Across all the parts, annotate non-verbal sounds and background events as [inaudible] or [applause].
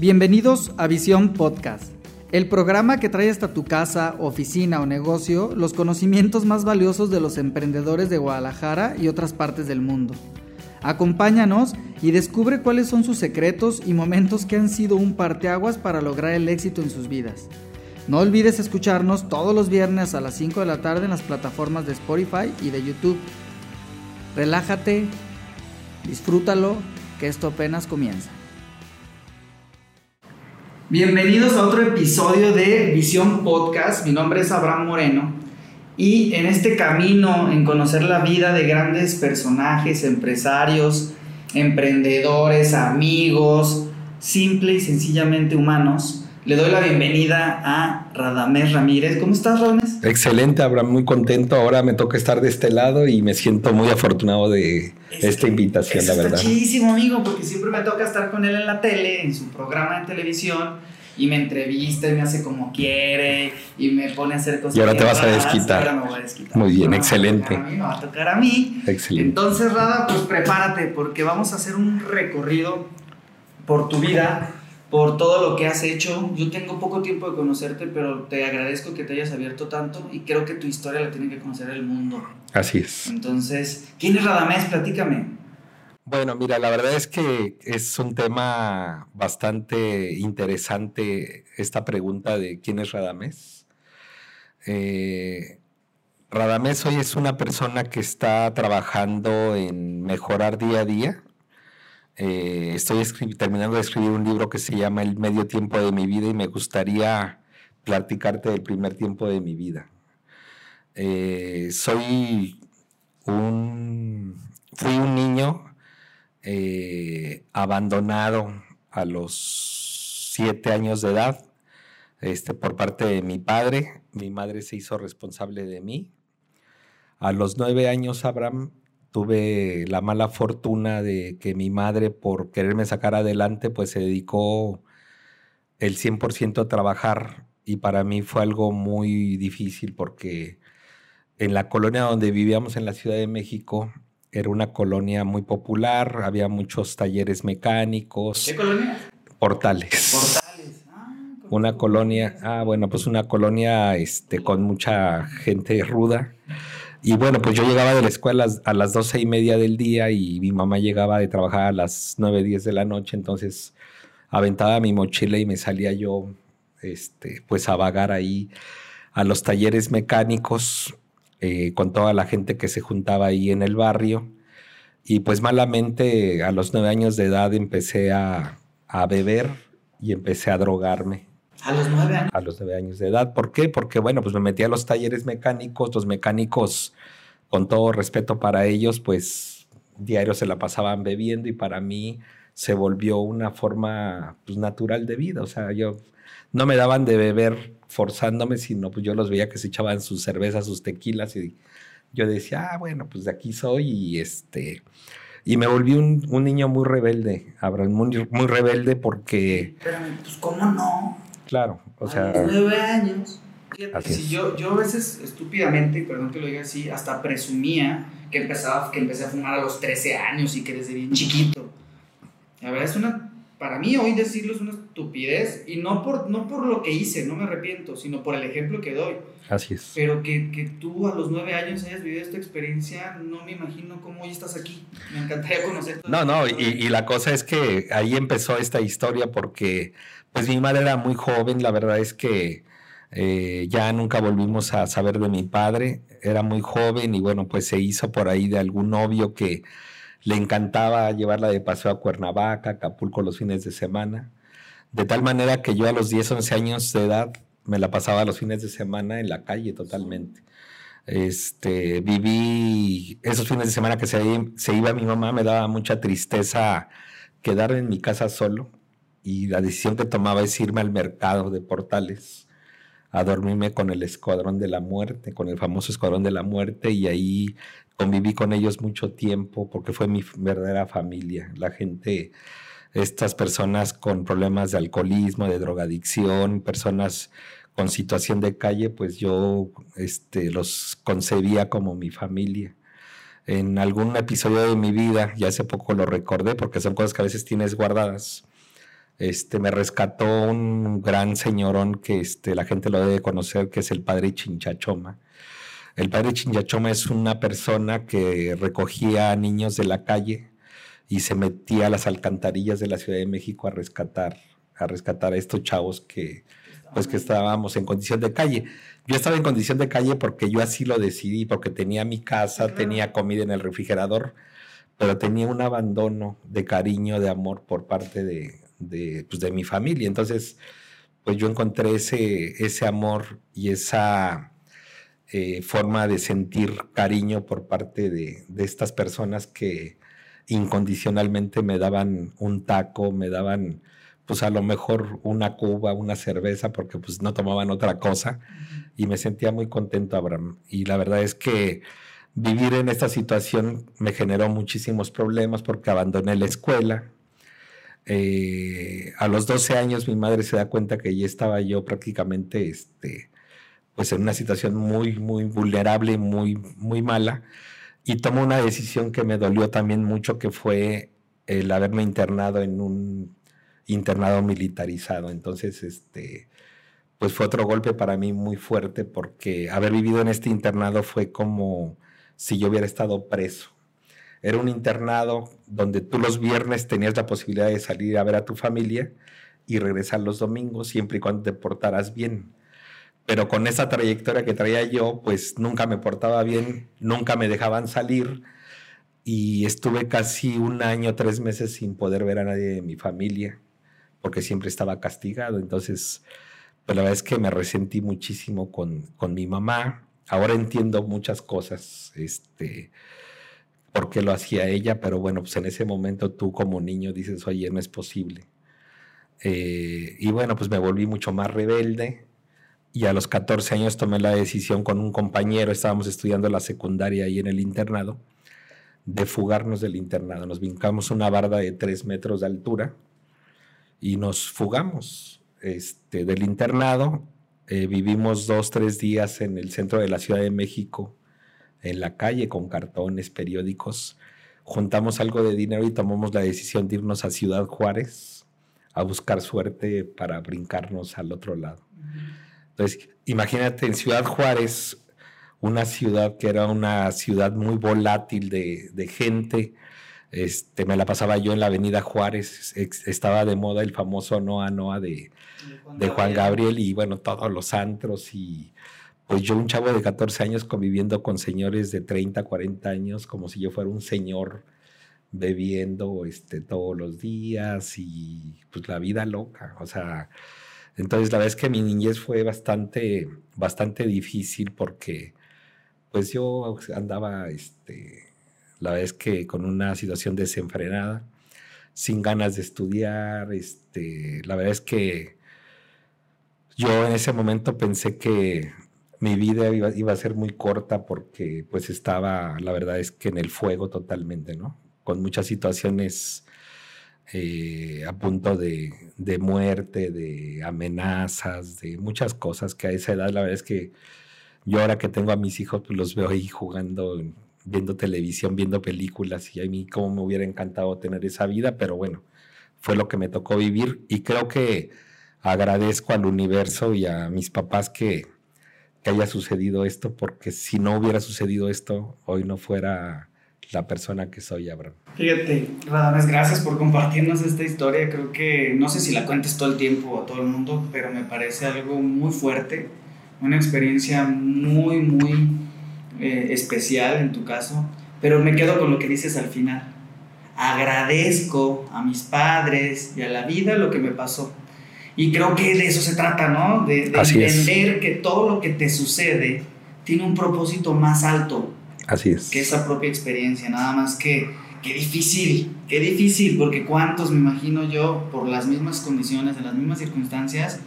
Bienvenidos a Visión Podcast, el programa que trae hasta tu casa, oficina o negocio los conocimientos más valiosos de los emprendedores de Guadalajara y otras partes del mundo. Acompáñanos y descubre cuáles son sus secretos y momentos que han sido un parteaguas para lograr el éxito en sus vidas. No olvides escucharnos todos los viernes a las 5 de la tarde en las plataformas de Spotify y de YouTube. Relájate, disfrútalo, que esto apenas comienza. Bienvenidos a otro episodio de Visión Podcast. Mi nombre es Abraham Moreno y en este camino en conocer la vida de grandes personajes, empresarios, emprendedores, amigos, simple y sencillamente humanos, le doy la bienvenida a Radamés Ramírez. ¿Cómo estás, Radamés? Excelente, Abraham, muy contento. Ahora me toca estar de este lado y me siento muy afortunado de esta invitación, la verdad. Muchísimo, amigo, porque siempre me toca estar con él en la tele, en su programa de televisión y me entrevista y me hace como quiere y me pone a hacer cosas. Y ahora te vas a desquitar. Ahora me voy a desquitar. Muy bien, excelente. Me va a tocar a mí. Excelente. Entonces, Rada, pues prepárate porque vamos a hacer un recorrido por tu vida, por todo lo que has hecho. Yo tengo poco tiempo de conocerte, pero te agradezco que te hayas abierto tanto y creo que tu historia la tiene que conocer el mundo. Así es. Entonces, ¿quién es Radamés? Platícame. Bueno, mira, la verdad es que es un tema bastante interesante esta pregunta de quién es Radamés. Eh, Radamés hoy es una persona que está trabajando en mejorar día a día. Eh, estoy terminando de escribir un libro que se llama El medio tiempo de mi vida y me gustaría platicarte del primer tiempo de mi vida. Eh, soy un, fui un niño eh, abandonado a los siete años de edad este, por parte de mi padre. Mi madre se hizo responsable de mí. A los nueve años, Abraham, tuve la mala fortuna de que mi madre, por quererme sacar adelante, pues se dedicó el 100% a trabajar y para mí fue algo muy difícil porque en la colonia donde vivíamos en la Ciudad de México era una colonia muy popular, había muchos talleres mecánicos. ¿Qué colonia? Portales. Portales. Ah, una colonia, ah, bueno, pues una colonia este, con mucha gente ruda. Y bueno, pues yo llegaba de la escuela a las doce y media del día y mi mamá llegaba de trabajar a las nueve, diez de la noche, entonces aventaba mi mochila y me salía yo, este, pues a vagar ahí a los talleres mecánicos eh, con toda la gente que se juntaba ahí en el barrio. Y pues malamente a los nueve años de edad empecé a, a beber y empecé a drogarme. ¿A los nueve años? A los nueve años de edad. ¿Por qué? Porque bueno, pues me metí a los talleres mecánicos, los mecánicos, con todo respeto para ellos, pues diario se la pasaban bebiendo y para mí se volvió una forma pues, natural de vida. O sea, yo no me daban de beber forzándome, sino pues yo los veía que se echaban sus cervezas, sus tequilas y yo decía, ah, bueno, pues de aquí soy y este... Y me volví un, un niño muy rebelde, Abraham, muy, muy rebelde porque... Pero, pues, ¿cómo no? Claro, o sea... A los nueve años. Así si yo, yo a veces, estúpidamente, perdón que lo diga así, hasta presumía que, empezaba, que empecé a fumar a los 13 años y que desde bien chiquito. La verdad es una para mí hoy decirlo es una estupidez y no por, no por lo que hice, no me arrepiento, sino por el ejemplo que doy. Así es. Pero que, que tú a los nueve años hayas vivido esta experiencia, no me imagino cómo hoy estás aquí. Me encantaría conocer. No, no, y, y, la cosa es que ahí empezó esta historia porque pues mi madre era muy joven, la verdad es que eh, ya nunca volvimos a saber de mi padre, era muy joven y bueno, pues se hizo por ahí de algún novio que le encantaba llevarla de paseo a Cuernavaca, Acapulco los fines de semana. De tal manera que yo a los 10, 11 años de edad me la pasaba los fines de semana en la calle totalmente. Este, viví esos fines de semana que se, se iba mi mamá, me daba mucha tristeza quedarme en mi casa solo y la decisión que tomaba es irme al mercado de portales a dormirme con el escuadrón de la muerte, con el famoso escuadrón de la muerte y ahí conviví con ellos mucho tiempo porque fue mi verdadera familia. La gente, estas personas con problemas de alcoholismo, de drogadicción, personas con situación de calle, pues yo este, los concebía como mi familia. En algún episodio de mi vida, ya hace poco lo recordé porque son cosas que a veces tienes guardadas, Este, me rescató un gran señorón que este, la gente lo debe conocer, que es el padre Chinchachoma. El padre Chinchachoma es una persona que recogía a niños de la calle y se metía a las alcantarillas de la Ciudad de México a rescatar, a rescatar a estos chavos que, pues que estábamos en condición de calle. Yo estaba en condición de calle porque yo así lo decidí, porque tenía mi casa, tenía comida en el refrigerador, pero tenía un abandono de cariño, de amor por parte de, de, pues, de mi familia. Entonces, pues yo encontré ese, ese amor y esa eh, forma de sentir cariño por parte de, de, estas personas que incondicionalmente me daban un taco, me daban pues a lo mejor una cuba, una cerveza, porque pues no tomaban otra cosa y me sentía muy contento, Abraham. Y la verdad es que vivir en esta situación me generó muchísimos problemas porque abandoné la escuela, eh, a los 12 años mi madre se da cuenta que ya estaba yo prácticamente este, pues en una situación muy, muy vulnerable, muy, muy mala, y tomó una decisión que me dolió también mucho, que fue el haberme internado en un internado militarizado. Entonces, este, pues fue otro golpe para mí muy fuerte, porque haber vivido en este internado fue como si yo hubiera estado preso. Era un internado donde tú los viernes tenías la posibilidad de salir a ver a tu familia y regresar los domingos, siempre y cuando te portaras bien. Pero con esa trayectoria que traía yo, pues nunca me portaba bien, nunca me dejaban salir y estuve casi un año, tres meses sin poder ver a nadie de mi familia, porque siempre estaba castigado. Entonces, pues la verdad es que me resentí muchísimo con, con mi mamá. Ahora entiendo muchas cosas, este, por qué lo hacía ella, pero bueno, pues en ese momento tú como niño dices, oye, no es posible. Eh, y bueno, pues me volví mucho más rebelde y a los 14 años tomé la decisión con un compañero, estábamos estudiando la secundaria ahí en el internado, de fugarnos del internado. Nos vincamos una barda de 3 metros de altura y nos fugamos este, del internado. Eh, vivimos dos, tres días en el centro de la Ciudad de México en la calle con cartones, periódicos. Juntamos algo de dinero y tomamos la decisión de irnos a Ciudad Juárez a buscar suerte para brincarnos al otro lado. Entonces, imagínate en Ciudad Juárez, una ciudad que era una ciudad muy volátil de, de gente. Este, me la pasaba yo en la avenida Juárez, estaba de moda el famoso Noa Noa de, de Juan Gabriel y bueno, todos los antros y pues yo un chavo de 14 años conviviendo con señores de 30, 40 años, como si yo fuera un señor bebiendo este, todos los días y pues la vida loca, o sea, entonces la verdad es que mi niñez fue bastante, bastante difícil porque pues yo andaba, este, la verdad que con una situación desenfrenada, sin ganas de estudiar, este, la verdad es que yo en ese momento pensé que mi vida iba, a ser muy corta porque pues estaba, la verdad es que en el fuego totalmente, ¿no? Con muchas situaciones eh, a punto de, muerte, de amenazas, de muchas cosas que a esa edad, la verdad es que yo ahora que tengo a mis hijos, pues los veo ahí jugando, viendo televisión, viendo películas y a mí como me hubiera encantado tener esa vida, pero bueno, fue lo que me tocó vivir y creo que agradezco al universo y a mis papás que que haya sucedido esto, porque si no hubiera sucedido esto, hoy no fuera la persona que soy, Abraham. Fíjate, Radames, gracias por compartirnos esta historia. Creo que no sé si la cuentes todo el tiempo a todo el mundo, pero me parece algo muy fuerte, una experiencia muy, muy eh, especial en tu caso. Pero me quedo con lo que dices al final. Agradezco a mis padres y a la vida lo que me pasó y creo que de eso se trata, ¿no? De, entender que todo lo que te sucede tiene un propósito más alto. Así es. Que esa propia experiencia, nada más que, qué difícil, qué difícil, porque cuántos, me imagino yo, por las mismas condiciones, en las mismas circunstancias,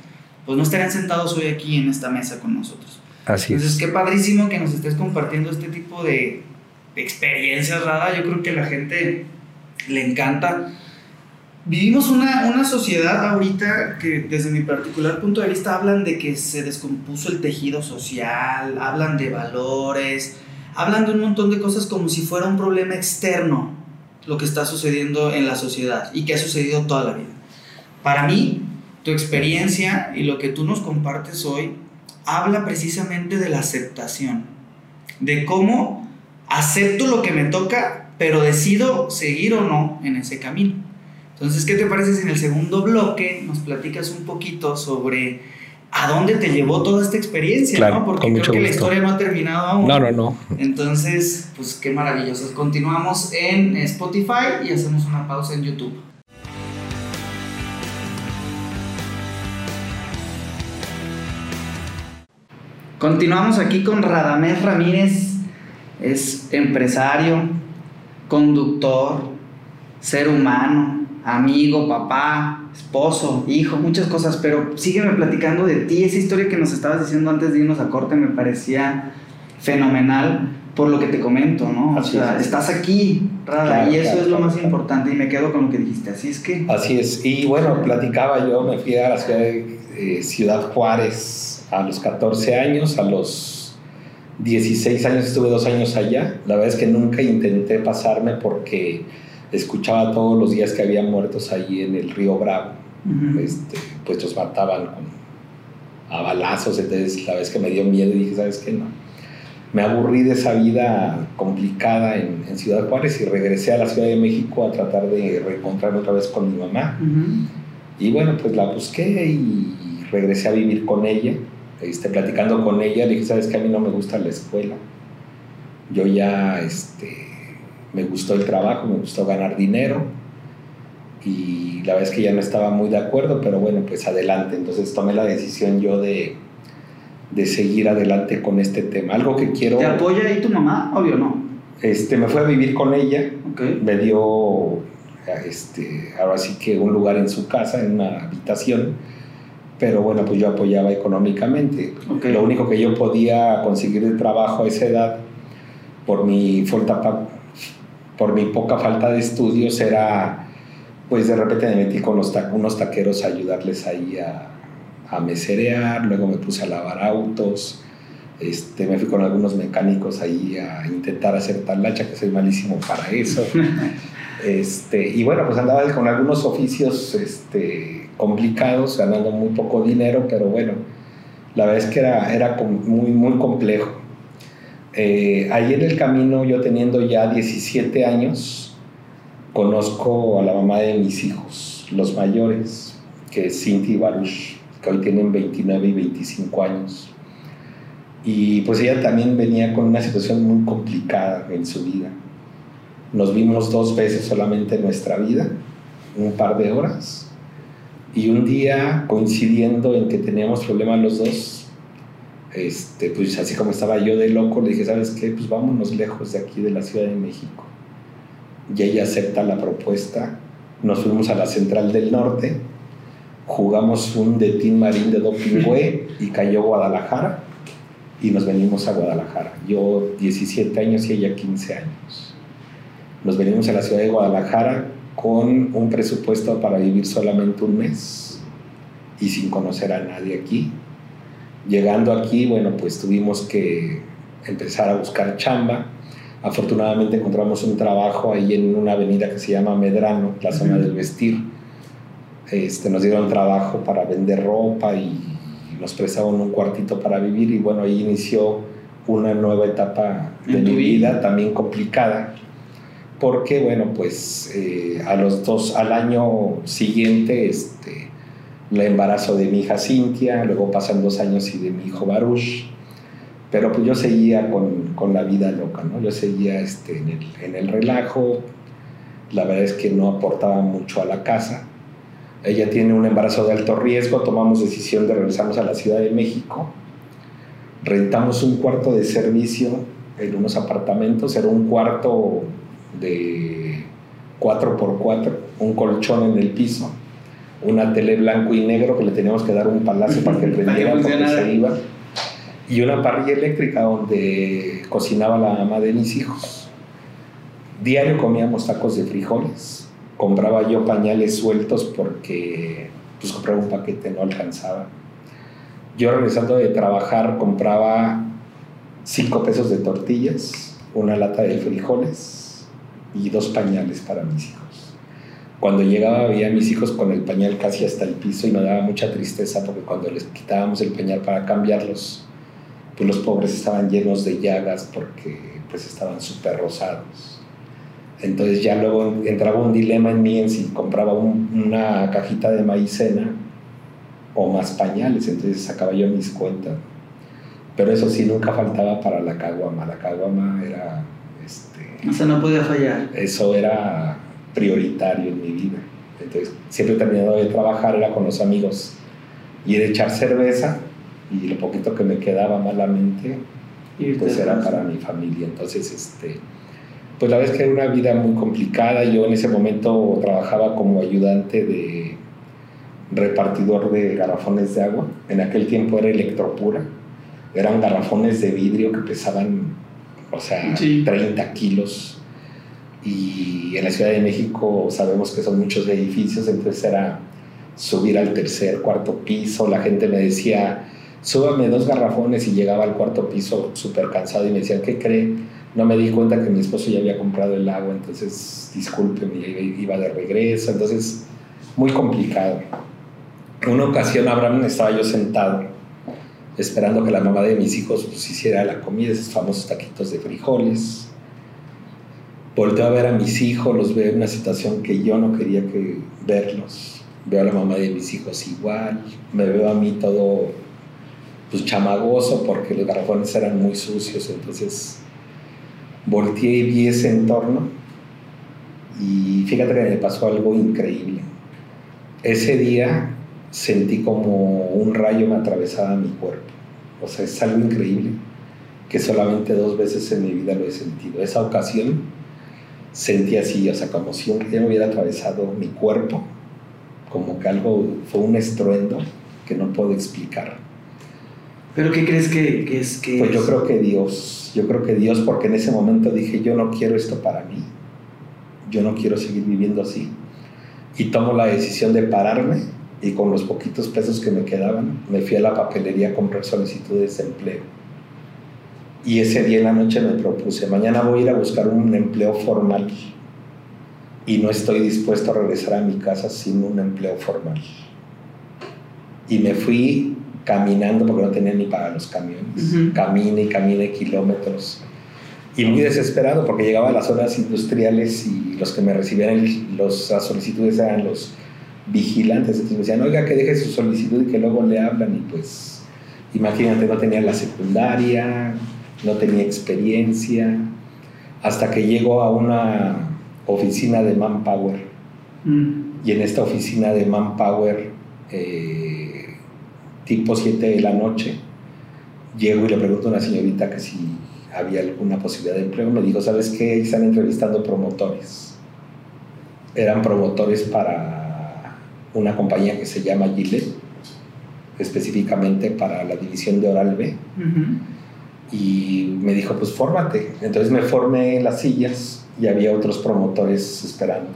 pues no estarían sentados hoy aquí en esta mesa con nosotros. Así Entonces, qué padrísimo que nos estés compartiendo este tipo de, de experiencias, Rada. Yo creo que a la gente le encanta Vivimos una, una, sociedad ahorita que desde mi particular punto de vista hablan de que se descompuso el tejido social, hablan de valores, hablan de un montón de cosas como si fuera un problema externo lo que está sucediendo en la sociedad y que ha sucedido toda la vida. Para mí, tu experiencia y lo que tú nos compartes hoy habla precisamente de la aceptación, de cómo acepto lo que me toca, pero decido seguir o no en ese camino. Entonces, ¿qué te parece si en el segundo bloque nos platicas un poquito sobre a dónde te llevó toda esta experiencia, ¿no? Porque creo que la historia no ha terminado aún. No, no, no. Entonces, pues qué maravilloso. Continuamos en Spotify y hacemos una pausa en YouTube. Continuamos aquí con Radamés Ramírez. Es empresario, conductor, ser humano, amigo, papá, esposo, hijo, muchas cosas, pero sígueme platicando de ti. Esa historia que nos estabas diciendo antes de irnos a corte me parecía fenomenal por lo que te comento, ¿no? o sea, estás aquí, Rada, y eso es lo más importante y me quedo con lo que dijiste, así es que... Así es, y bueno, platicaba yo, me fui a la ciudad de eh, Ciudad Juárez a los 14 años, a los 16 años estuve dos años allá, la verdad es que nunca intenté pasarme porque escuchaba todos los días que había muertos ahí en el río Bravo. este, pues los mataban a balazos, entonces la vez que me dio miedo dije, ¿sabes qué? No. Me aburrí de esa vida complicada en, Ciudad Juárez y regresé a la Ciudad de México a tratar de reencontrarme otra vez con mi mamá. Y bueno, pues la busqué y regresé a vivir con ella. Este, platicando con ella, le dije, ¿sabes qué? A mí no me gusta la escuela. Yo ya, este, me gustó el trabajo, me gustó ganar dinero y la verdad es que ya no estaba muy de acuerdo, pero bueno, pues adelante. Entonces tomé la decisión yo de, de seguir adelante con este tema. Algo que quiero... ¿Te apoya ahí tu mamá? Obvio no. Este, me fue a vivir con ella, me dio este, ahora sí que un lugar en su casa, en una habitación, pero bueno, pues yo apoyaba económicamente. Lo único que yo podía conseguir de trabajo a esa edad, por mi falta, por mi poca falta de estudios era, pues de repente me metí con los unos taqueros a ayudarles ahí a, a meserear, luego me puse a lavar autos, este, me fui con algunos mecánicos ahí a intentar hacer talacha, que soy malísimo para eso. [laughs] este, y bueno, pues andaba con algunos oficios este, complicados, ganando muy poco dinero, pero bueno, la verdad es que era, era muy, muy complejo. Eh, ahí en el camino, yo teniendo ya 17 años, conozco a la mamá de mis hijos, los mayores, que es Cinti y Baruch, que hoy tienen 29 y 25 años. Y pues ella también venía con una situación muy complicada en su vida. Nos vimos dos veces solamente en nuestra vida, un par de horas. Y un día, coincidiendo en que teníamos problemas los dos, este, pues así como estaba yo de loco, le dije, ¿sabes qué? Pues vámonos lejos de aquí, de la Ciudad de México. Y ella acepta la propuesta. Nos fuimos a la Central del Norte, jugamos un de Team Marín de Dopingüe y cayó Guadalajara y nos venimos a Guadalajara. Yo 17 años y ella 15 años. Nos venimos a la ciudad de Guadalajara con un presupuesto para vivir solamente un mes y sin conocer a nadie aquí Llegando aquí, bueno, pues tuvimos que empezar a buscar chamba. Afortunadamente encontramos un trabajo ahí en una avenida que se llama Medrano, la zona del vestir. Este, nos dieron trabajo para vender ropa y nos prestaron un cuartito para vivir y bueno, ahí inició una nueva etapa de mi vida, también complicada, porque bueno, pues eh, a los dos, al año siguiente, este, el embarazo de mi hija Cintia, luego pasan dos años y de mi hijo Baruch, pero pues yo seguía con, con la vida loca, ¿no? Yo seguía este, en, el, en el relajo, la verdad es que no aportaba mucho a la casa. Ella tiene un embarazo de alto riesgo, tomamos decisión de regresarnos a la Ciudad de México, rentamos un cuarto de servicio en unos apartamentos, era un cuarto de 4x4, un colchón en el piso una tele blanco y negro que le teníamos que dar un palacio para que [laughs] prendiera porque se iba, y una parrilla eléctrica donde cocinaba la mamá de mis hijos. Diario comíamos tacos de frijoles, compraba yo pañales sueltos porque pues compraba un paquete, no alcanzaba. Yo regresando de trabajar compraba cinco pesos de tortillas, una lata de frijoles y dos pañales para mis hijos cuando llegaba veía a mis hijos con el pañal casi hasta el piso y me daba mucha tristeza porque cuando les quitábamos el pañal para cambiarlos, pues los pobres estaban llenos de llagas porque pues estaban súper rosados. Entonces ya luego entraba un dilema en mí en si compraba una cajita de maicena o más pañales, entonces sacaba yo mis cuentas. Pero eso sí, nunca faltaba para la caguama. La caguama era... Este, o sea, no podía fallar. Eso era prioritario en mi vida. Entonces, siempre terminado de trabajar era con los amigos y era echar cerveza y lo poquito que me quedaba malamente, pues era para mi familia. Entonces, este, pues la verdad es que era una vida muy complicada. Yo en ese momento trabajaba como ayudante de repartidor de garrafones de agua. En aquel tiempo era electropura. Eran garrafones de vidrio que pesaban, o sea, 30 kilos y en la Ciudad de México sabemos que son muchos edificios, entonces era subir al tercer, cuarto piso, la gente me decía, súbame dos garrafones y llegaba al cuarto piso súper cansado y me decían, ¿qué cree? No me di cuenta que mi esposo ya había comprado el agua, entonces discúlpeme, iba de regreso, entonces muy complicado. Una ocasión, Abraham, estaba yo sentado esperando que la mamá de mis hijos pues, hiciera la comida, esos famosos taquitos de frijoles volteo a ver a mis hijos, los veo en una situación que yo no quería que verlos. Veo a la mamá de mis hijos igual, me veo a mí todo pues chamagoso porque los garrafones eran muy sucios, entonces volteé y vi ese entorno y fíjate que me pasó algo increíble. Ese día sentí como un rayo me atravesaba mi cuerpo. O sea, es algo increíble que solamente dos veces en mi vida lo he sentido. Esa ocasión sentí así, o sea, como si un me hubiera atravesado mi cuerpo, como que algo fue un estruendo que no puedo explicar. ¿Pero qué crees que, es que Pues yo creo que Dios, yo creo que Dios, porque en ese momento dije, yo no quiero esto para mí, yo no quiero seguir viviendo así. Y tomo la decisión de pararme y con los poquitos pesos que me quedaban, me fui a la papelería a comprar solicitudes de empleo y ese día en la noche me propuse, mañana voy a ir a buscar un empleo formal y no estoy dispuesto a regresar a mi casa sin un empleo formal. Y me fui caminando porque no tenía ni para los camiones. Camine y camine kilómetros. Y muy desesperado porque llegaba a las zonas industriales y los que me recibían los, las solicitudes eran los vigilantes. Entonces me decían, oiga, que deje su solicitud y que luego le hablan. Y pues, imagínate, no tenía la secundaria, no tenía experiencia, hasta que llegó a una oficina de Manpower. Mm. Y en esta oficina de Manpower, eh, tipo 7 de la noche, llego y le pregunto a una señorita que si había alguna posibilidad de empleo. Me dijo, ¿sabes qué? Están entrevistando promotores. Eran promotores para una compañía que se llama Gillette, específicamente para la división de Oral B y me dijo, pues fórmate. Entonces me formé en las sillas y había otros promotores esperando.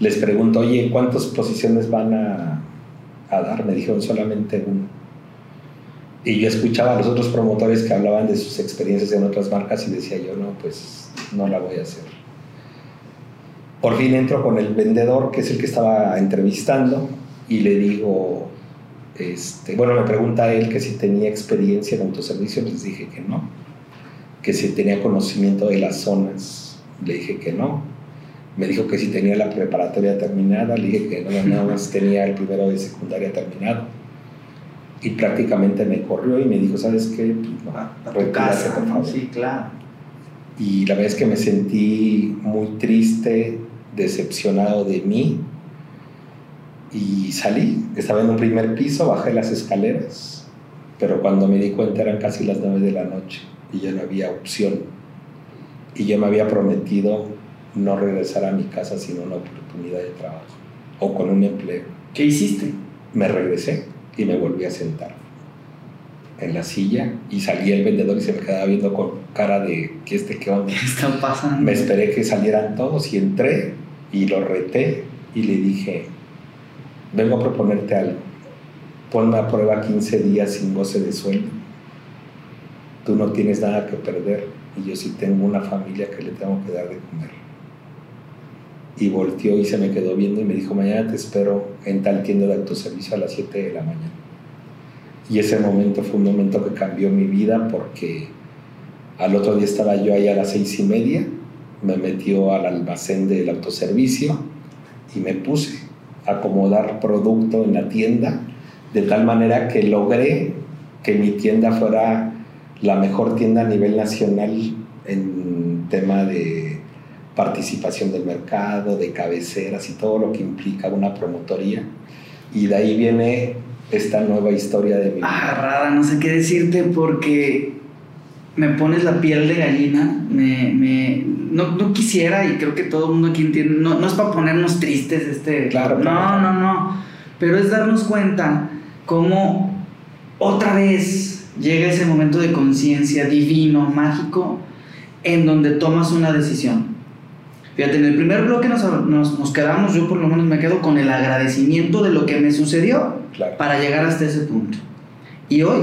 Les pregunto, oye, ¿cuántas posiciones van a, a dar? Me dijeron solamente uno. Y yo escuchaba a los otros promotores que hablaban de sus experiencias en otras marcas y decía yo, no, pues no la voy a hacer. Por fin entro con el vendedor, que es el que estaba entrevistando, y le digo, este, bueno, me pregunta él que si tenía experiencia en autoservicio, les dije que no. Que si tenía conocimiento de las zonas, le dije que no. Me dijo que si tenía la preparatoria terminada, le dije que no, nada [laughs] más tenía el primero de secundaria terminado. Y prácticamente me corrió y me dijo, ¿sabes qué? Pues, casa, por favor. Sí, claro. Y la verdad es que me sentí muy triste, decepcionado de mí, y salí, estaba en un primer piso, bajé las escaleras, pero cuando me di cuenta eran casi las nueve de la noche y ya no había opción. Y yo me había prometido no regresar a mi casa sin una oportunidad de trabajo o con un empleo. ¿Qué hiciste? Me regresé y me volví a sentar en la silla y salía el vendedor y se me quedaba viendo con cara de ¿qué este qué onda? ¿Qué está pasando? Me esperé que salieran todos y entré y lo reté y le dije, vengo a proponerte algo. Ponme a prueba 15 días sin goce de sueldo. Tú no tienes nada que perder y yo sí tengo una familia que le tengo que dar de comer. y volteó y se me quedó viendo y me dijo, mañana te espero en tal tienda de autoservicio a las 7 de la mañana. Y ese momento fue un momento que cambió mi vida porque al otro día estaba yo ahí a las seis y media, me metió al almacén del autoservicio y me puse acomodar producto en la tienda de tal manera que logré que mi tienda fuera la mejor tienda a nivel nacional en tema de participación del mercado, de cabeceras y todo lo que implica una promotoría. Y de ahí viene esta nueva historia de mi vida. Agarrada, no sé qué decirte porque me pones la piel de gallina, me no, no, quisiera y creo que todo el mundo aquí entiende, no, no es para ponernos tristes este... Claro. No, no, no, pero es darnos cuenta cómo otra vez llega ese momento de conciencia divino, mágico, en donde tomas una decisión. Fíjate, en el primer bloque nos, nos, nos, quedamos, yo por lo menos me quedo con el agradecimiento de lo que me sucedió Claro. para llegar hasta ese punto. Y hoy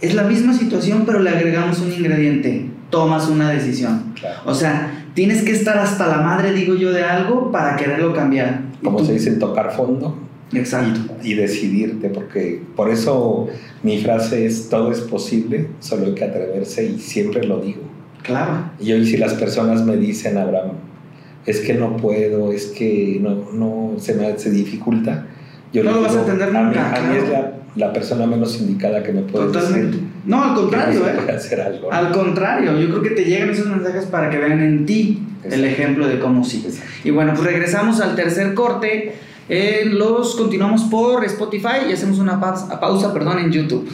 es la misma situación, pero le agregamos un ingrediente, tomas una decisión. Claro. O sea, tienes que estar hasta la madre, digo yo, de algo para quererlo cambiar. Como tú- se dice, tocar fondo Exacto. y, y decidirte, porque por eso mi frase es, todo es posible, solo hay que atreverse y siempre lo digo. Claro. Y hoy si las personas me dicen, Abraham, es que no puedo, es que no, no se me se dificulta, yo No lo vas a entender a mí, nunca, a mí es la, la persona menos indicada que me puede Totalmente. decir No, al no contrario, ¿eh? puede hacer algo. ¿no? Al contrario, yo creo que te llegan esos mensajes para que vean en ti el ejemplo de cómo sí. Exacto. Y bueno, pues regresamos al tercer corte. Eh, los continuamos por Spotify y hacemos una pausa, pausa perdón, en YouTube.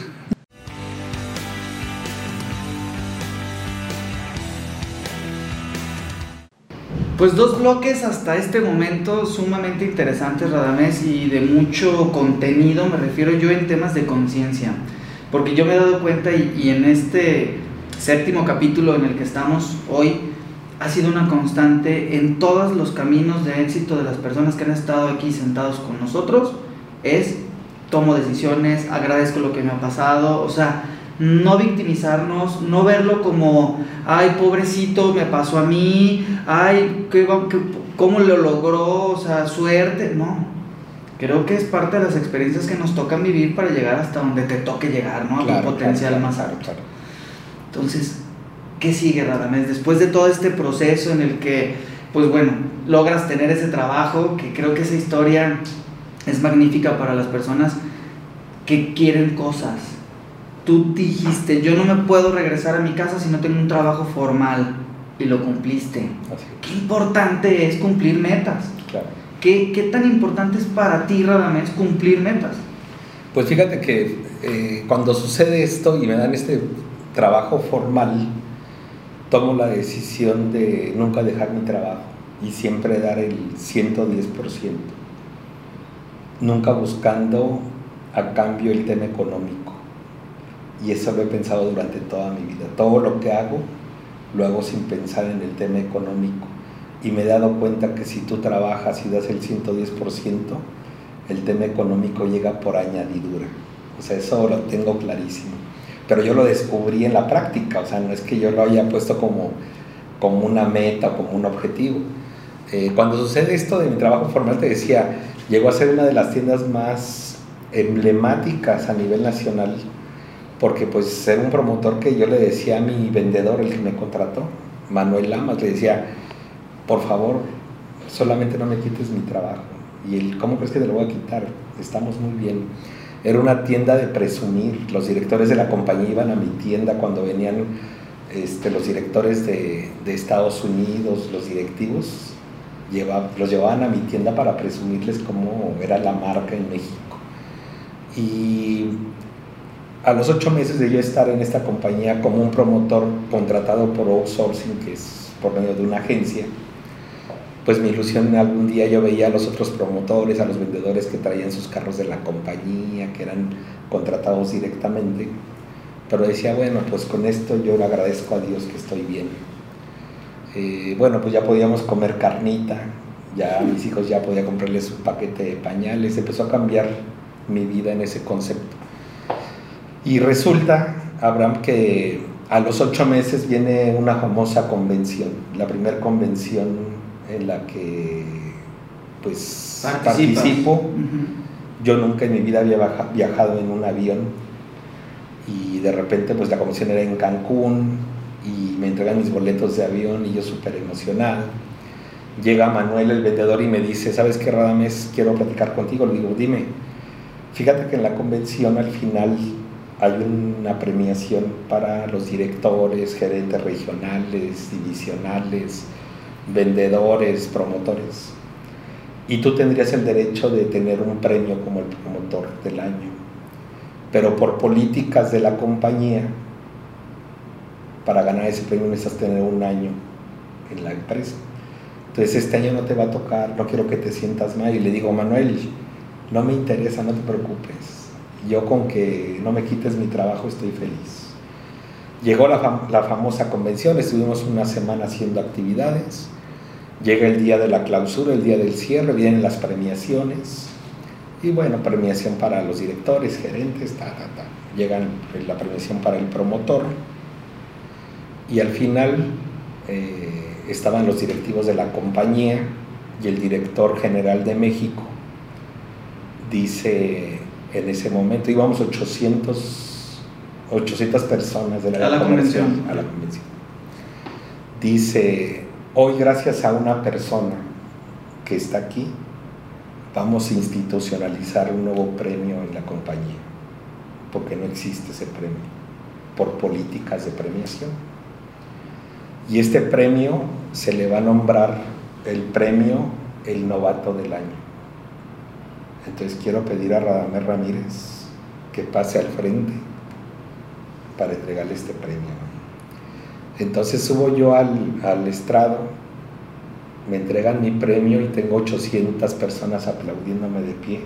Pues dos bloques hasta este momento sumamente interesantes, Radamés, y de mucho contenido, me refiero yo en temas de conciencia. Porque yo me he dado cuenta y, en este séptimo capítulo en el que estamos hoy, ha sido una constante en todos los caminos de éxito de las personas que han estado aquí sentados con nosotros, es tomo decisiones, agradezco lo que me ha pasado, o sea, no victimizarnos, no verlo como, ay, pobrecito, me pasó a mí, ay, ¿qué, qué- ¿cómo lo logró? O sea, suerte, no. Creo que es parte de las experiencias que nos tocan vivir para llegar hasta donde te toque llegar, ¿no? A Claro, tu potencial claro, más alto. claro. Entonces, ¿qué sigue, Radamés? Después de todo este proceso en el que, pues bueno, logras tener ese trabajo, que creo que esa historia es magnífica para las personas que quieren cosas. Tú dijiste, yo no me puedo regresar a mi casa si no tengo un trabajo formal y lo cumpliste. Así, Qué importante es cumplir metas. claro. ¿Qué, tan importante es para ti, Radamés, cumplir metas? Pues fíjate que eh, cuando sucede esto y me dan este trabajo formal, tomo la decisión de nunca dejar mi trabajo y siempre dar el 110%. Nunca buscando a cambio el tema económico. Y eso lo he pensado durante toda mi vida. Todo lo que hago, lo hago sin pensar en el tema económico. Y me he dado cuenta que si tú trabajas y das el 110%, el tema económico llega por añadidura. O sea, eso lo tengo clarísimo. Pero yo lo descubrí en la práctica, o sea, no es que yo lo haya puesto como, como una meta como un objetivo. Eh, cuando sucede esto de mi trabajo formal, te decía, llegó a ser una de las tiendas más emblemáticas a nivel nacional, porque pues era un promotor que yo le decía a mi vendedor, el que me contrató, Manuel Lamas, le decía, por favor, solamente no me quites mi trabajo. Y él, ¿cómo crees que te lo voy a quitar? Estamos muy bien. Era una tienda de presumir. Los directores de la compañía iban a mi tienda cuando venían este, los directores de, de Estados Unidos, los directivos, lleva- los llevaban a mi tienda para presumirles cómo era la marca en México. Y a los ocho meses de yo estar en esta compañía como un promotor contratado por outsourcing, que es por medio de una agencia, pues mi ilusión algún día yo veía a los otros promotores, a los vendedores que traían sus carros de la compañía, que eran contratados directamente, pero decía, bueno, pues con esto yo le agradezco a Dios que estoy bien. Eh, bueno, pues ya podíamos comer carnita, ya a mis hijos ya podía comprarles un paquete de pañales, empezó a cambiar mi vida en ese concepto. Y resulta, Abraham, que a los ocho meses viene una famosa convención, la primera convención en la que pues participo. Yo nunca en mi vida había viajado en un avión y de repente pues la convención era en Cancún y me entregan mis boletos de avión y yo súper emocionado. Llega Manuel el vendedor y me dice, ¿sabes qué Radames? Quiero platicar contigo. Le digo, dime, fíjate que en la convención al final hay una premiación para los directores, gerentes regionales, divisionales, vendedores, promotores. Y tú tendrías el derecho de tener un premio como el promotor del año. Pero por políticas de la compañía, para ganar ese premio necesitas tener un año en la empresa. Entonces este año no te va a tocar, no quiero que te sientas mal. Y le digo, Manuel, no me interesa, no te preocupes yo con que no me quites mi trabajo estoy feliz. Llegó la, famosa convención, estuvimos una semana haciendo actividades. Llega el día de la clausura, el día del cierre, vienen las premiaciones. Y bueno, premiación para los directores, gerentes, ta, ta, ta. Llegan la premiación para el promotor. Y al final eh, estaban los directivos de la compañía y el director general de México. Dice, en ese momento. Íbamos 800, 800 personas de la, a la convención. A la convención. Dice, hoy gracias a una persona que está aquí, vamos a institucionalizar un nuevo premio en la compañía, porque no existe ese premio, por políticas de premiación. Y este premio se le va a nombrar el premio El Novato del Año. Entonces quiero pedir a Radamés Ramírez que pase al frente para entregarle este premio. Entonces subo yo al, estrado, me entregan mi premio y tengo 800 personas aplaudiéndome de pie.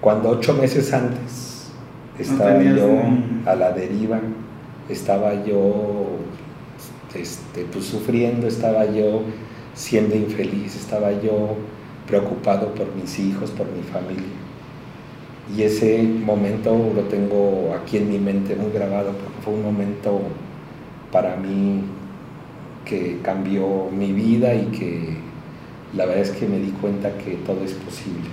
Cuando ocho meses antes estaba yo a la deriva, estaba yo este, pues, sufriendo, estaba yo siendo infeliz, estaba yo preocupado por mis hijos, por mi familia. Y ese momento lo tengo aquí en mi mente muy grabado porque fue un momento para mí que cambió mi vida y que la verdad es que me di cuenta que todo es posible.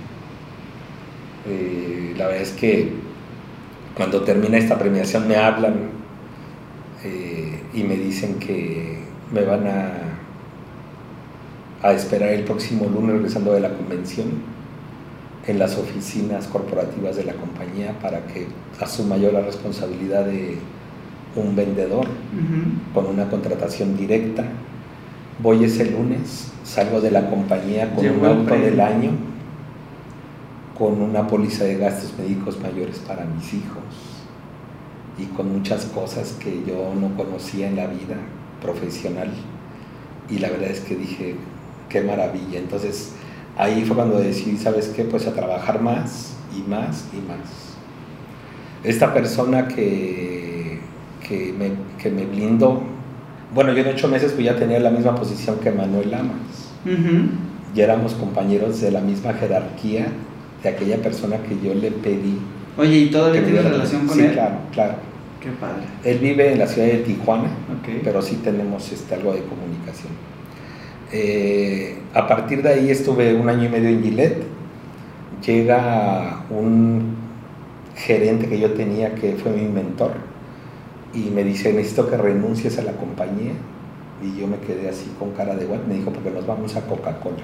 Eh, la verdad es que cuando termina esta premiación me hablan eh, y me dicen que me van a a esperar el próximo lunes regresando de la convención en las oficinas corporativas de la compañía para que asuma yo la responsabilidad de un vendedor con una contratación directa. Voy ese lunes, salgo de la compañía con un auto del año, con una póliza de gastos médicos mayores para mis hijos y con muchas cosas que yo no conocía en la vida profesional. Y la verdad es que dije, qué maravilla. Entonces ahí fue cuando decidí, ¿sabes qué? Pues a trabajar más y más y más. Esta persona que, que, me, que me blindó, bueno, yo en ocho meses pues ya tenía la misma posición que Manuel Lamas. Ya éramos compañeros de la misma jerarquía de aquella persona que yo le pedí. Oye, ¿y todavía tienes relación con él? Sí, claro, claro. Qué padre. Él vive en la ciudad de Tijuana, pero sí tenemos este, algo de comunicación. Eh, a partir de ahí estuve un año y medio en Gillette. Llega un gerente que yo tenía que fue mi mentor y me dice, necesito que renuncies a la compañía. Y yo me quedé así con cara de igual. Me dijo, porque nos vamos a Coca-Cola.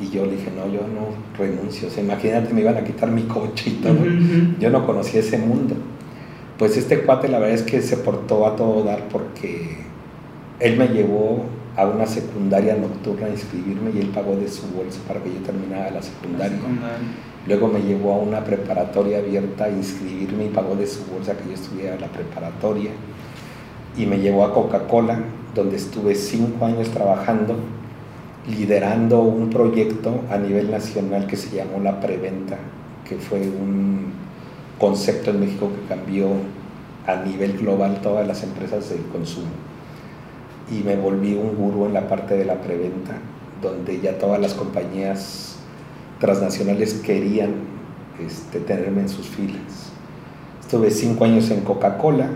Y yo le dije, no, yo no renuncio. O sea, imagínate, me iban a quitar mi coche y todo. Yo no conocía ese mundo. Pues este cuate la verdad es que se portó a todo dar porque él me llevó a una secundaria nocturna a inscribirme y él pagó de su bolsa para que yo terminara la secundaria. Luego me llevó a una preparatoria abierta a inscribirme y pagó de su bolsa que yo estudiara la preparatoria. Y me llevó a Coca-Cola, donde estuve cinco años trabajando, liderando un proyecto a nivel nacional que se llamó la preventa, que fue un concepto en México que cambió a nivel global todas las empresas del consumo y me volví un gurú en la parte de la preventa, donde ya todas las compañías transnacionales querían este, tenerme en sus filas. Estuve cinco años en Coca-Cola,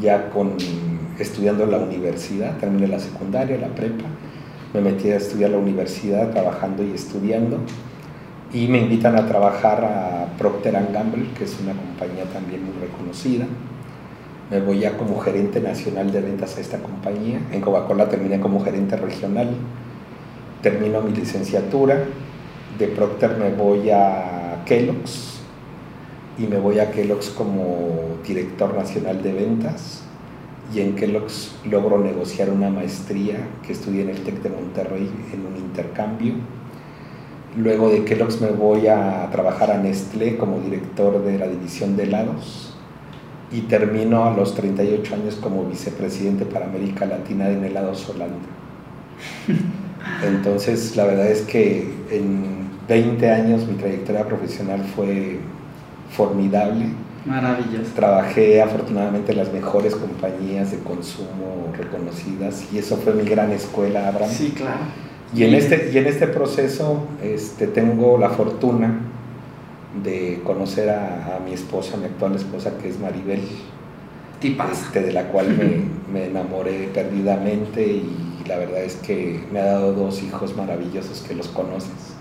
ya con estudiando en la universidad, terminé la secundaria, la prepa, me metí a estudiar la universidad, trabajando y estudiando, y me invitan a trabajar a Procter Gamble, que es una compañía también muy reconocida. Me voy ya como gerente nacional de ventas a esta compañía. En Coca-Cola terminé como gerente regional. Termino mi licenciatura. De Procter me voy a Kellogg's y me voy a Kellogg's como director nacional de ventas y en Kellogg's logro negociar una maestría que estudié en el TEC de Monterrey en un intercambio. Luego de Kellogg's me voy a trabajar a Nestlé como director de la división de helados y termino a los 38 años como vicepresidente para América Latina en helados Holanda. [laughs] Entonces, la verdad es que en 20 años mi trayectoria profesional fue formidable Maravillas. Trabajé afortunadamente en las mejores compañías de consumo reconocidas y eso fue mi gran escuela, Abraham. Sí, claro. Y en este, y en este proceso este, tengo la fortuna de conocer a, mi esposa, mi actual esposa, que es Maribel. Este, de la cual me, [laughs] me, enamoré perdidamente y la verdad es que me ha dado dos hijos maravillosos que los conoces.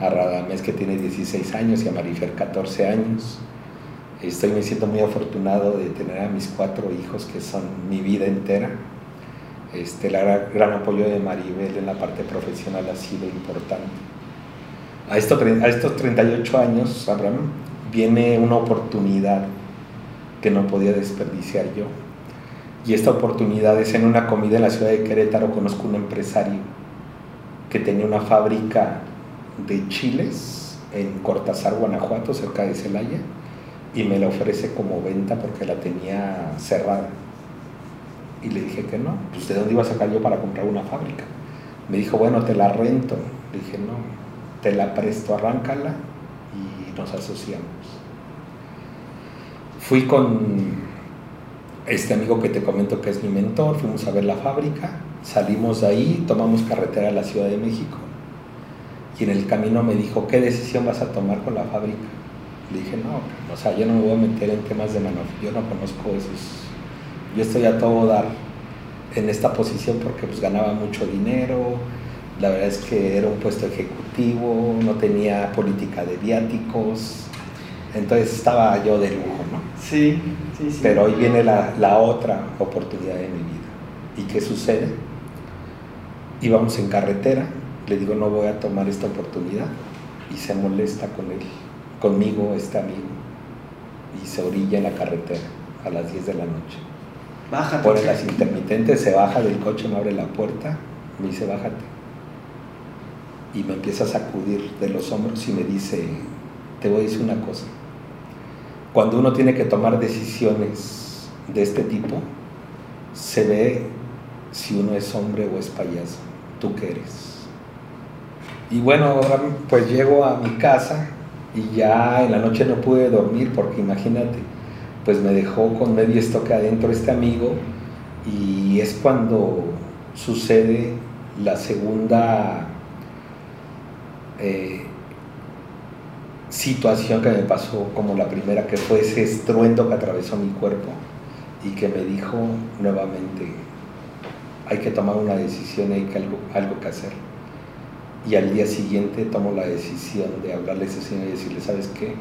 A Radamés que tiene 16 años y a Marifer 14 años Estoy me siento muy afortunado de tener a mis cuatro hijos que son mi vida entera. Este, el gran, apoyo de Maribel en la parte profesional ha sido importante. A, esto, a estos 38 años, Abraham, viene una oportunidad que no podía desperdiciar yo. Y esta oportunidad es en una comida en la ciudad de Querétaro, conozco un empresario que tenía una fábrica de chiles en Cortázar, Guanajuato, cerca de Celaya y me la ofrece como venta porque la tenía cerrada. Y le dije que no, pues de dónde iba a sacar yo para comprar una fábrica. Me dijo, bueno, te la rento. Le dije, no, te la presto, arráncala y nos asociamos. Fui con este amigo que te comento que es mi mentor, fuimos a ver la fábrica, salimos de ahí, tomamos carretera a la Ciudad de México y en el camino me dijo, ¿qué decisión vas a tomar con la fábrica? Le dije, no, o sea, yo no me voy a meter en temas de mano, yo no conozco esos. Yo estoy a todo dar en esta posición porque pues ganaba mucho dinero, la verdad es que era un puesto ejecutivo, no tenía política de viáticos, entonces estaba yo de lujo, ¿no? Sí, sí, sí. Pero hoy viene la, la otra oportunidad de mi vida. ¿Y qué sucede? Íbamos en carretera, le digo, no voy a tomar esta oportunidad, y se molesta con él conmigo este amigo y se orilla en la carretera a las 10 de la noche. Bájate. Pone las intermitentes, se baja del coche, me abre la puerta, me dice, bájate. Y me empieza a sacudir de los hombros y me dice, te voy a decir una cosa. Cuando uno tiene que tomar decisiones de este tipo, se ve si uno es hombre o es payaso. ¿Tú qué eres? Y bueno, pues llego a mi casa, y ya en la noche no pude dormir porque imagínate, pues me dejó con medio estoque adentro este amigo y es cuando sucede la segunda eh, situación que me pasó como la primera, que fue ese estruendo que atravesó mi cuerpo y que me dijo nuevamente, hay que tomar una decisión, hay que algo, algo que hacer y al día siguiente tomo la decisión de hablarle a ese señor y decirle, ¿sabes qué?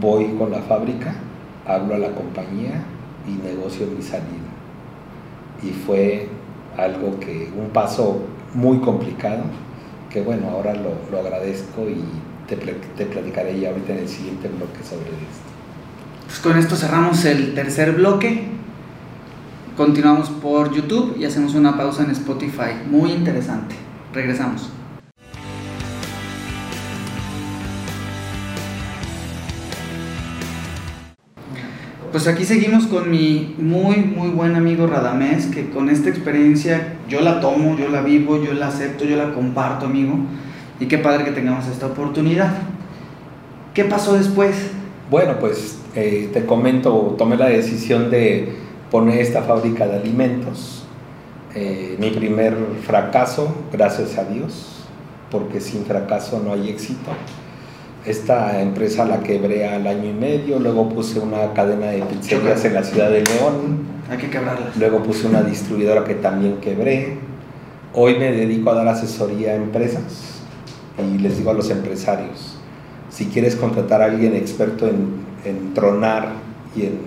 Voy con la fábrica, hablo a la compañía y negocio mi salida. Y fue algo que, un paso muy complicado, que bueno, ahora lo, lo agradezco y te, te, platicaré ya ahorita en el siguiente bloque sobre esto. Pues con esto cerramos el tercer bloque. Continuamos por YouTube y hacemos una pausa en Spotify. Muy interesante. Regresamos. Pues aquí seguimos con mi muy, muy buen amigo Radamés, que con esta experiencia yo la tomo, yo la vivo, yo la acepto, yo la comparto, amigo. Y qué padre que tengamos esta oportunidad. ¿Qué pasó después? Bueno, pues eh, te comento, tomé la decisión de poner esta fábrica de alimentos eh, mi primer fracaso, gracias a Dios, porque sin fracaso no hay éxito. Esta empresa la quebré al año y medio, luego puse una cadena de pizzerías en la ciudad de León. Hay que quebrarla. Luego puse una distribuidora que también quebré. Hoy me dedico a dar asesoría a empresas y les digo a los empresarios, si quieres contratar a alguien experto en, en tronar y en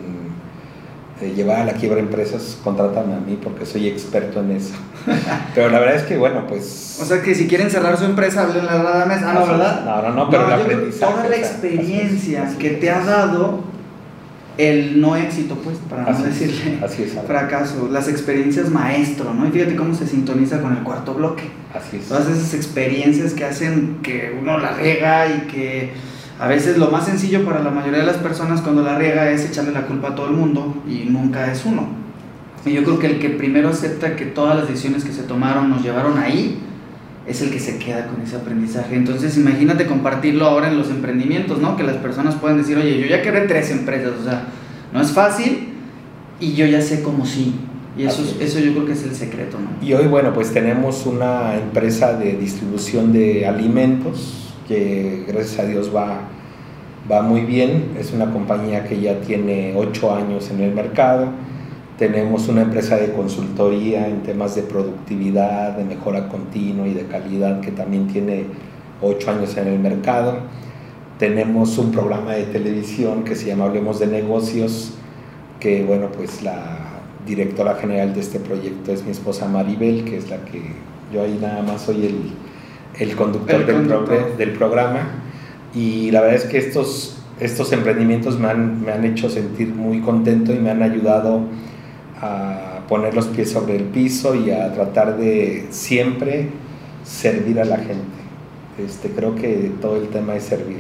eh, llevar a la quiebra empresas, contrátame a mí porque soy experto en eso. [laughs] pero la verdad es que, bueno, pues... O sea que si quieren cerrar su empresa, hablen a Radames. Ah, no, ¿verdad? No, no, no, pero el aprendizaje... Toda la experiencia que te ha dado el no éxito, pues, para no decirle fracaso, las experiencias maestro, ¿no? Y fíjate cómo se sintoniza con el cuarto bloque. Así es. Todas esas experiencias que hacen que uno la riega y que a veces lo más sencillo para la mayoría de las personas cuando la riega es echarle la culpa a todo el mundo y nunca es uno. Y yo creo que el que primero acepta que todas las decisiones que se tomaron nos llevaron ahí, es el que se queda con ese aprendizaje. Entonces, imagínate compartirlo ahora en los emprendimientos, ¿no? Que las personas puedan decir, oye, yo ya quebré tres empresas, o sea, no es fácil y yo ya sé cómo sí. Y eso, eso yo creo que es el secreto, ¿no? Y hoy, bueno, pues tenemos una empresa de distribución de alimentos que gracias a Dios va, va muy bien. Es una compañía que ya tiene ocho años en el mercado tenemos una empresa de consultoría en temas de productividad, de mejora continua y de calidad que también tiene ocho años en el mercado. Tenemos un programa de televisión que se llama Hablemos de Negocios, que bueno, pues la directora general de este proyecto es mi esposa Maribel, que es la que yo ahí nada más soy el, el conductor, del, del, programa. Y la verdad es que estos, estos emprendimientos me han, me han hecho sentir muy contento y me han ayudado a poner los pies sobre el piso y a tratar de siempre servir a la gente. Este, creo que todo el tema es servir.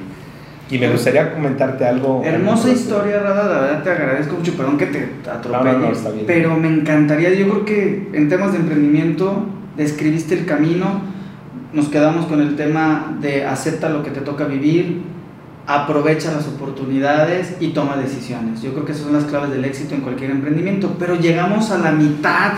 Y me gustaría comentarte algo. Hermosa historia, Rada, la verdad te agradezco mucho, perdón que te atropelle, pero me encantaría, yo creo que en temas de emprendimiento describiste el camino, nos quedamos con el tema de acepta lo que te toca vivir, aprovecha las oportunidades y toma decisiones. Yo creo que esas son las claves del éxito en cualquier emprendimiento. Pero llegamos a la mitad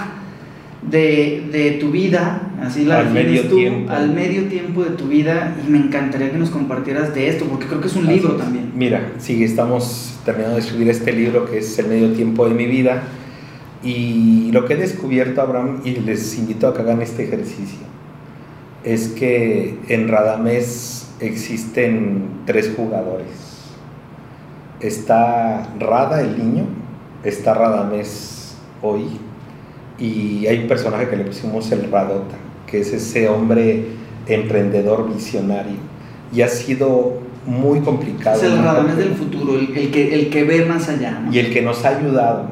de, de tu vida, así la al medio tú, tiempo. al medio tiempo de tu vida, y me encantaría que nos compartieras de esto, porque creo que es un libro también. Mira, sí, estamos terminando de escribir este libro que es El medio tiempo de mi vida. Y lo que he descubierto, Abraham, y les invito a que hagan este ejercicio, es que en Radamés existen tres jugadores. Está Rada el niño, está Radamés hoy, y hay un personaje que le pusimos el Radota, que es ese hombre emprendedor visionario. Y ha sido muy complicado. Es el Radamés del futuro, el, que, el que ve más allá. Y el que nos ha ayudado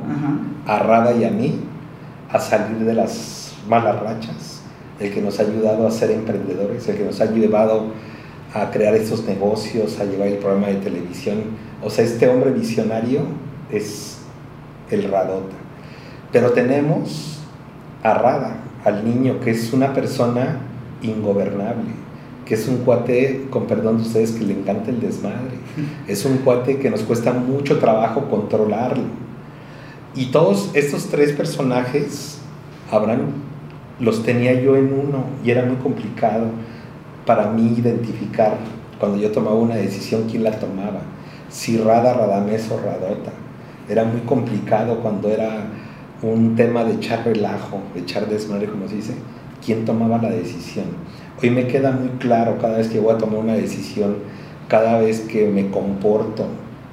a Rada y a mí a salir de las malas rachas, el que nos ha ayudado a ser emprendedores, el que nos ha llevado a crear estos negocios, a llevar el programa de televisión. O sea, este hombre visionario es el Radota. Pero tenemos a Rada, al niño, que es una persona ingobernable, que es un cuate, con perdón de ustedes, que le encanta el desmadre. [laughs] Es un cuate que nos cuesta mucho trabajo controlarlo. Y todos estos tres personajes, Abraham, los tenía yo en uno y era muy complicado para mí identificar cuando yo tomaba una decisión quién la tomaba, si Rada, Radamés o Radota. Era muy complicado cuando era un tema de echar relajo, de echar desmadre, como se dice, quién tomaba la decisión. Hoy me queda muy claro cada vez que voy a tomar una decisión, cada vez que me comporto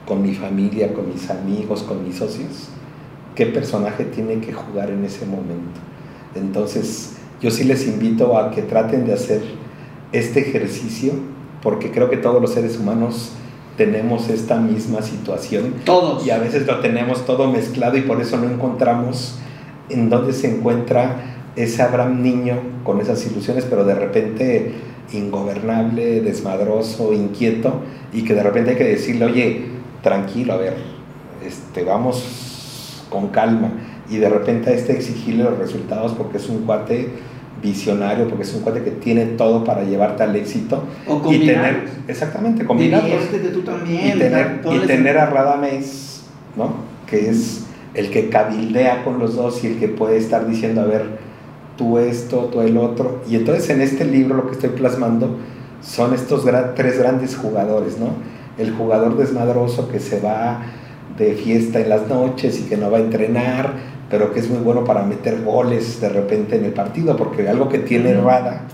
con mi familia, con mis amigos, con mis socios, qué personaje tiene que jugar en ese momento. Entonces, yo sí les invito a que traten de hacer este ejercicio, porque creo que todos los seres humanos tenemos esta misma situación. Todos. Y a veces lo tenemos todo mezclado y por eso no encontramos en dónde se encuentra ese Abraham niño con esas ilusiones, pero de repente ingobernable, desmadroso, inquieto, y que de repente hay que decirle, oye, tranquilo, a ver, este, vamos con calma. Y de repente a este exigirle los resultados porque es un cuate visionario, porque es un cuate que tiene todo para llevarte al éxito. O y tener, exactamente, combinados. tú también. Y tener, y tener a Radamés, ¿no? Que es el que cabildea con los dos y el que puede estar diciendo, a ver, tú esto, tú el otro. Y entonces en este libro lo que estoy plasmando son estos tres grandes jugadores, ¿no? El jugador desmadroso que se va de fiesta en las noches y que no va a entrenar, pero que es muy bueno para meter goles de repente en el partido, porque algo que tiene Rada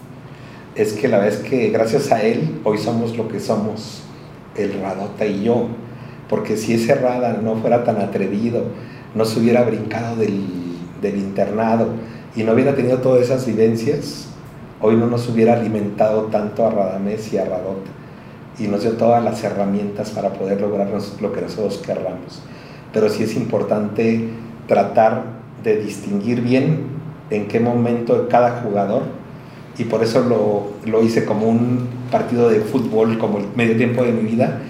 es que la verdad es que gracias a él hoy somos lo que somos, el Radota y yo, porque si ese Rada no fuera tan atrevido, no se hubiera brincado del, del internado y no hubiera tenido todas esas vivencias, hoy no nos hubiera alimentado tanto a Radamés y a Radota. Y nos dio todas las herramientas para poder lograr lo que nosotros querramos. Pero sí es importante tratar de distinguir bien en qué momento cada jugador y por eso lo, lo, hice como un partido de fútbol, como el medio tiempo de mi vida,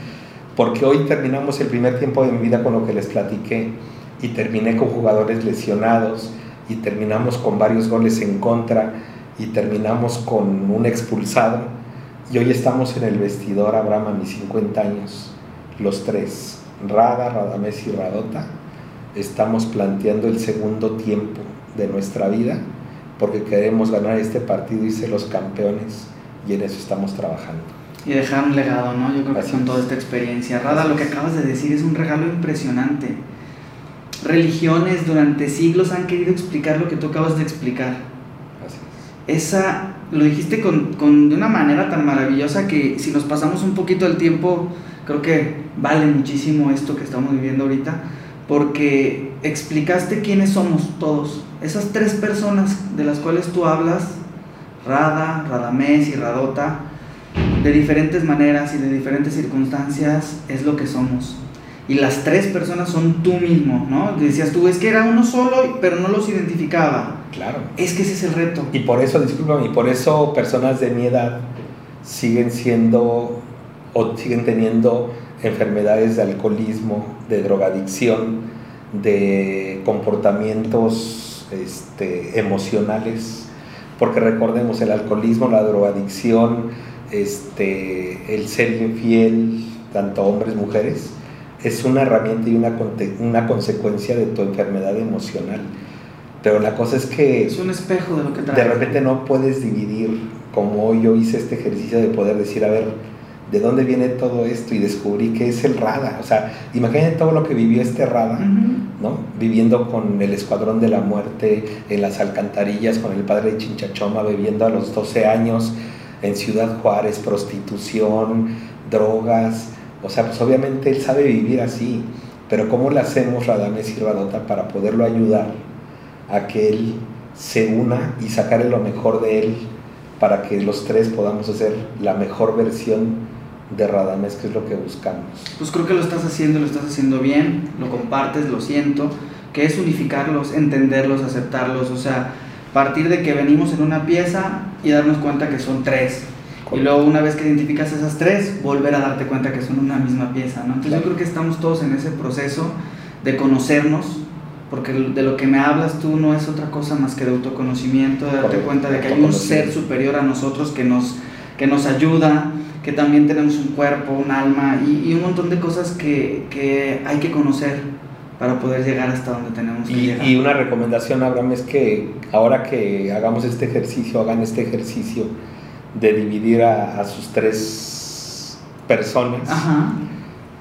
porque hoy terminamos el primer tiempo de mi vida con lo que les platiqué y terminé con jugadores lesionados y terminamos con varios goles en contra y terminamos con un expulsado y hoy estamos en el vestidor Abraham a mis 50 años, los tres, Rada, Radamés y Radota, estamos planteando el segundo tiempo de nuestra vida porque queremos ganar este partido y ser los campeones y en eso estamos trabajando. Y dejar un legado, ¿no? Yo creo que con toda esta experiencia. Rada, lo que acabas de decir es un regalo impresionante. Religiones durante siglos han querido explicar lo que tú acabas de explicar. Es. Esa, lo dijiste con, con, de una manera tan maravillosa que si nos pasamos un poquito el tiempo, creo que vale muchísimo esto que estamos viviendo ahorita porque explicaste quiénes somos todos. Esas tres personas de las cuales tú hablas, Rada, Radamés y Radota, de diferentes maneras y de diferentes circunstancias, es lo que somos. Y las tres personas son tú mismo, ¿no? Decías tú, es que era uno solo, pero no los identificaba. Claro. Es que ese es el reto. Y por eso, discúlpame, y por eso personas de mi edad siguen siendo o siguen teniendo enfermedades de alcoholismo, de drogadicción, de comportamientos este, emocionales, porque recordemos el alcoholismo, la drogadicción, este, el ser infiel, tanto hombres, mujeres, es una herramienta y una, una consecuencia de tu enfermedad emocional. Pero la cosa es que... Es un espejo de lo que De repente no puedes dividir, como yo hice este ejercicio de poder decir, a ver, de dónde viene todo esto y descubrí que es el Rada. O sea, imagínate todo lo que vivió este Rada, ¿no? Viviendo con el Escuadrón de la Muerte en las alcantarillas, con el padre de Chinchachoma, bebiendo a los 12 años en Ciudad Juárez, prostitución, drogas. O sea, pues obviamente él sabe vivir así. Pero ¿cómo le hacemos, Radames y Radota, para poderlo ayudar a que él se una y sacarle lo mejor de él para que los tres podamos hacer la mejor versión de Radamés, que es lo que buscamos. Pues creo que lo estás haciendo, lo estás haciendo bien, lo compartes, lo siento, que es unificarlos, entenderlos, aceptarlos, o sea, partir de que venimos en una pieza y darnos cuenta que son tres. Y luego una vez que identificas esas tres, volver a darte cuenta que son una misma pieza, ¿no? Entonces yo creo que estamos todos en ese proceso de conocernos, porque de lo que me hablas tú no es otra cosa más que de autoconocimiento, de darte cuenta de que hay un ser superior a nosotros que nos, que nos ayuda, que también tenemos un cuerpo, un alma y, un montón de cosas que, que, hay que conocer para poder llegar hasta donde tenemos que y, llegar. Y una recomendación, Abraham, es que ahora que hagamos este ejercicio, hagan este ejercicio de dividir a, sus tres personas,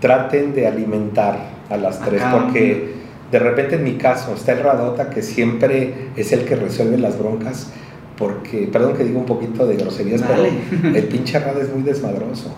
traten de alimentar a las tres, porque de repente en mi caso está el Radota, que siempre es el que resuelve las broncas, porque, perdón que diga un poquito de groserías, pero [laughs] el pinche Rada es muy desmadroso.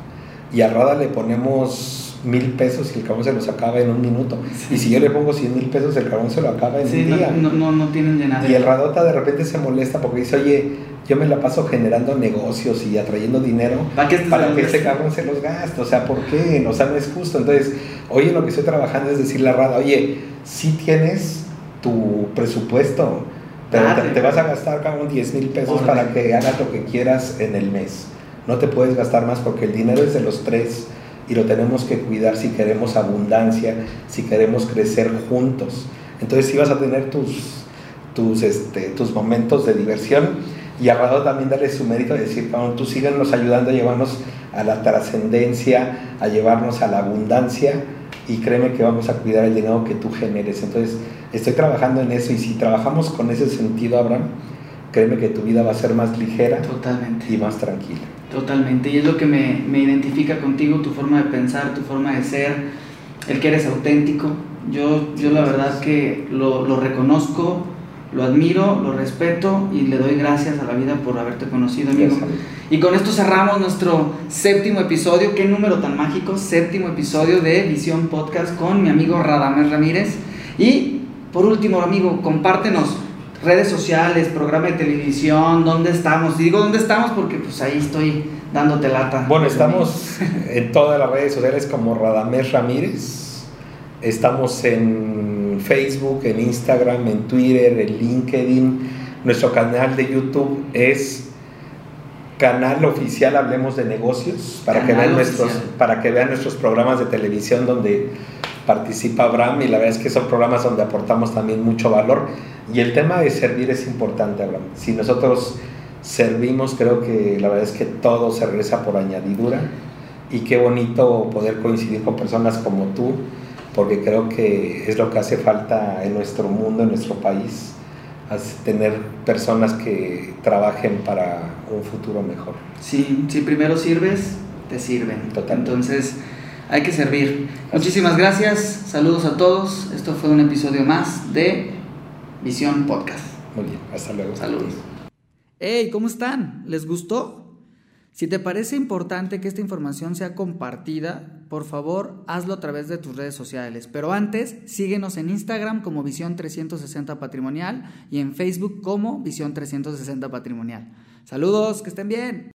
Y a Rada le ponemos mil pesos y el cabrón se los acaba en un minuto. Y si yo le pongo cien mil pesos, el cabrón se lo acaba en un día. No, no, no tienen Y el Radota de repente se molesta porque dice, oye, yo me la paso generando negocios y atrayendo dinero para que, para que este cabrón se los gaste. O sea, ¿por qué? O sea, no es justo. Entonces, oye, lo que estoy trabajando es decirle a Rada, oye, si tienes tu presupuesto pero te, vas a gastar como 10 mil pesos para que hagas lo que quieras en el mes. No te puedes gastar más porque el dinero es de los tres y lo tenemos que cuidar si queremos abundancia, si queremos crecer juntos. Entonces si vas a tener tus, tus, este, tus momentos de diversión y al lado también darle su mérito de decir, tú síguenos ayudando a llevarnos a la trascendencia, a llevarnos a la abundancia y créeme que vamos a cuidar el dinero que tú generes. Entonces, estoy trabajando en eso y si trabajamos con ese sentido, Abraham, créeme que tu vida va a ser más ligera Totalmente. y más tranquila. Totalmente. Y es lo que me, me identifica contigo, tu forma de pensar, tu forma de ser, el que eres auténtico, Yo, yo la verdad que lo, lo reconozco, lo admiro, lo respeto y le doy gracias a la vida por haberte conocido, amigo. Gracias, amigo. Y con esto cerramos nuestro séptimo episodio. Qué número tan mágico, séptimo episodio de Visión Podcast con mi amigo Radamés Ramírez. Y por último, amigo, compártenos redes sociales, programa de televisión, dónde estamos. Digo dónde estamos porque pues ahí estoy dándote lata. Bueno, estamos [laughs] en todas las redes sociales como Radamés Ramírez. Estamos en Facebook, en Instagram, en Twitter, en LinkedIn. Nuestro canal de YouTube es canal oficial Hablemos de Negocios para que, vean nuestros, para que vean nuestros programas de televisión donde participa Abraham y la verdad es que son programas donde aportamos también mucho valor y el tema de servir es importante Abraham. Si nosotros servimos creo que la verdad es que todo se regresa por añadidura y qué bonito poder coincidir con personas como tú porque creo que es lo que hace falta en nuestro mundo, en nuestro país, tener personas que trabajen para un futuro mejor. Si, si primero sirves, te sirven. Total. Entonces, hay que servir. Muchísimas gracias. Saludos a todos. Esto fue un episodio más de Visión Podcast. Muy bien, hasta luego. Saludos. Hey, ¿cómo están? ¿Les gustó? Si te parece importante que esta información sea compartida, por favor hazlo a través de tus redes sociales. Pero antes, síguenos en Instagram como Visión 360 Patrimonial y en Facebook como Visión 360 Patrimonial. Saludos, que estén bien.